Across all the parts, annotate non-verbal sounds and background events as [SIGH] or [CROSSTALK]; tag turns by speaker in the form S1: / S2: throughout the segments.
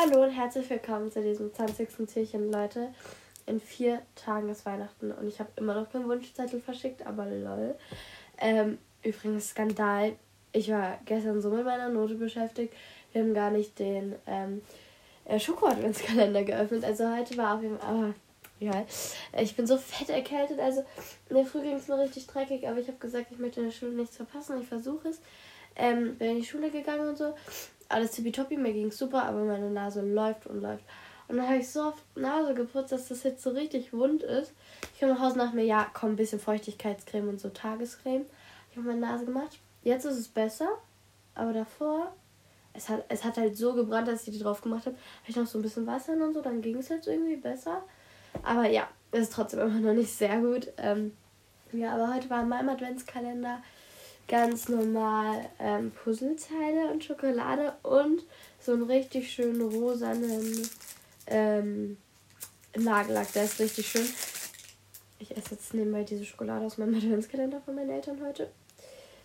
S1: Hallo und herzlich willkommen zu diesem 20. Türchen, Leute. In vier Tagen ist Weihnachten und ich habe immer noch keinen Wunschzettel verschickt, aber lol. Ähm, übrigens, Skandal. Ich war gestern so mit meiner Note beschäftigt. Wir haben gar nicht den ähm, äh, Schoko-Adventskalender geöffnet. Also heute war auf jeden Fall. Aber ja, ich bin so fett erkältet. Also in der Früh ging es mir richtig dreckig, aber ich habe gesagt, ich möchte in der Schule nichts verpassen. Ich versuche es. Ähm, bin in die Schule gegangen und so alles tippitoppi, mir ging super, aber meine Nase läuft und läuft. Und dann habe ich so oft Nase geputzt, dass das jetzt so richtig wund ist. Ich komme nach Hause nach mir, ja, komm, ein bisschen Feuchtigkeitscreme und so Tagescreme. Ich habe meine Nase gemacht. Jetzt ist es besser, aber davor, es hat, es hat halt so gebrannt, dass ich die drauf gemacht habe. Habe ich noch so ein bisschen Wasser und so, dann ging es jetzt irgendwie besser. Aber ja, es ist trotzdem immer noch nicht sehr gut. Ähm, ja, aber heute war in meinem Adventskalender ganz normal ähm, Puzzleteile und Schokolade und so einen richtig schönen rosanen ähm, Nagellack. Der ist richtig schön. Ich esse jetzt nebenbei diese Schokolade aus meinem [LAUGHS] Adventskalender von meinen Eltern heute.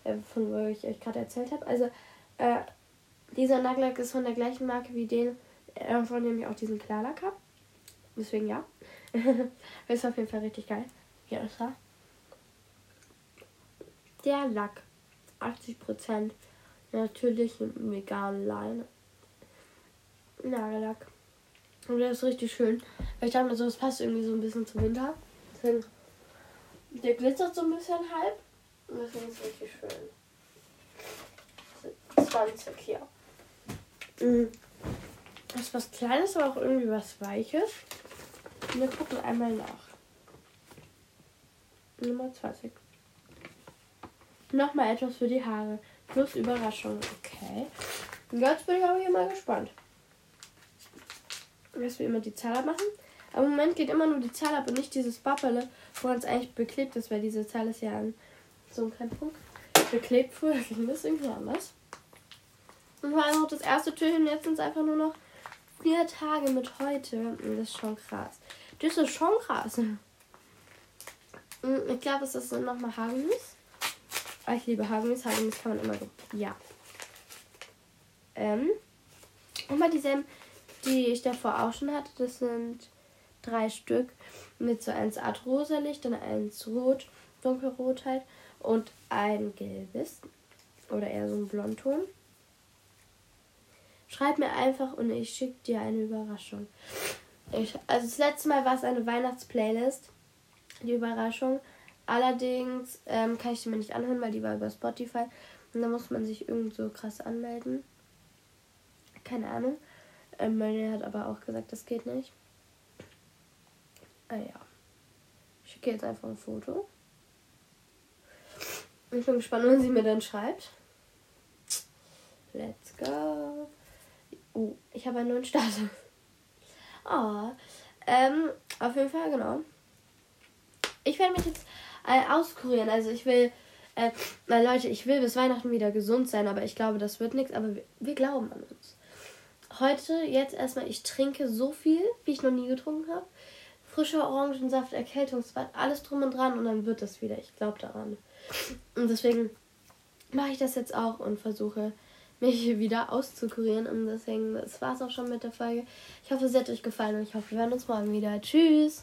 S1: Äh, von wo ich euch gerade erzählt habe. Also, äh, dieser Nagellack ist von der gleichen Marke wie den, äh, von dem ich auch diesen Klarlack habe. Deswegen ja. [LAUGHS] ist auf jeden Fall richtig geil. Hier ist er. Der Lack 80% natürlichen veganen Leine. Nagellack. Und der ist richtig schön. Weil ich dachte mir so, es passt irgendwie so ein bisschen zum Winter. Deswegen, der glitzert so ein bisschen halb. Und deswegen ist es richtig schön. 20 hier. Mhm. Das ist was Kleines, aber auch irgendwie was Weiches. Und wir gucken einmal nach. Nummer 20. Nochmal etwas für die Haare. Plus Überraschung. Okay. Und jetzt bin ich aber hier mal gespannt. Dass wir immer die Zahl abmachen. Aber im Moment geht immer nur die Zahl ab und nicht dieses Bappele, wo es eigentlich beklebt ist, weil diese Zahl ist ja an so einem kleinen Punkt beklebt. Früher [LAUGHS] ging das irgendwie anders. Und vor allem auch das erste Türchen. Jetzt sind es einfach nur noch vier Tage mit heute. Das ist schon krass. Das ist schon krass. Ich glaube, es ist nochmal Haargummis. Ah, ich liebe Haargummis. Haargummis kann man immer. Ja. Ähm. Und mal dieselben, die ich davor auch schon hatte. Das sind drei Stück mit so eins Art rosa dann eins rot, dunkelrot halt und ein gelbes oder eher so ein Blondton. Schreib mir einfach und ich schicke dir eine Überraschung. Ich, also das letzte Mal war es eine Weihnachtsplaylist, die Überraschung. Allerdings ähm, kann ich die mir nicht anhören, weil die war über Spotify. Und da muss man sich irgend so krass anmelden. Keine Ahnung. Ähm, meine hat aber auch gesagt, das geht nicht. Ah ja. Ich schicke jetzt einfach ein Foto. Ich bin gespannt, wenn sie mir dann schreibt. Let's go. Oh, ich habe einen neuen Starter. Oh, [LAUGHS] ähm, auf jeden Fall, genau. Ich werde mich jetzt äh, auskurieren. Also ich will, äh, na Leute, ich will bis Weihnachten wieder gesund sein, aber ich glaube, das wird nichts. Aber wir, wir glauben an uns. Heute, jetzt erstmal, ich trinke so viel, wie ich noch nie getrunken habe. Frischer Orangensaft, Erkältungsbad, alles drum und dran und dann wird das wieder. Ich glaube daran. Und deswegen mache ich das jetzt auch und versuche mich wieder auszukurieren. Und deswegen, das war es auch schon mit der Folge. Ich hoffe, es hat euch gefallen und ich hoffe, wir hören uns morgen wieder. Tschüss!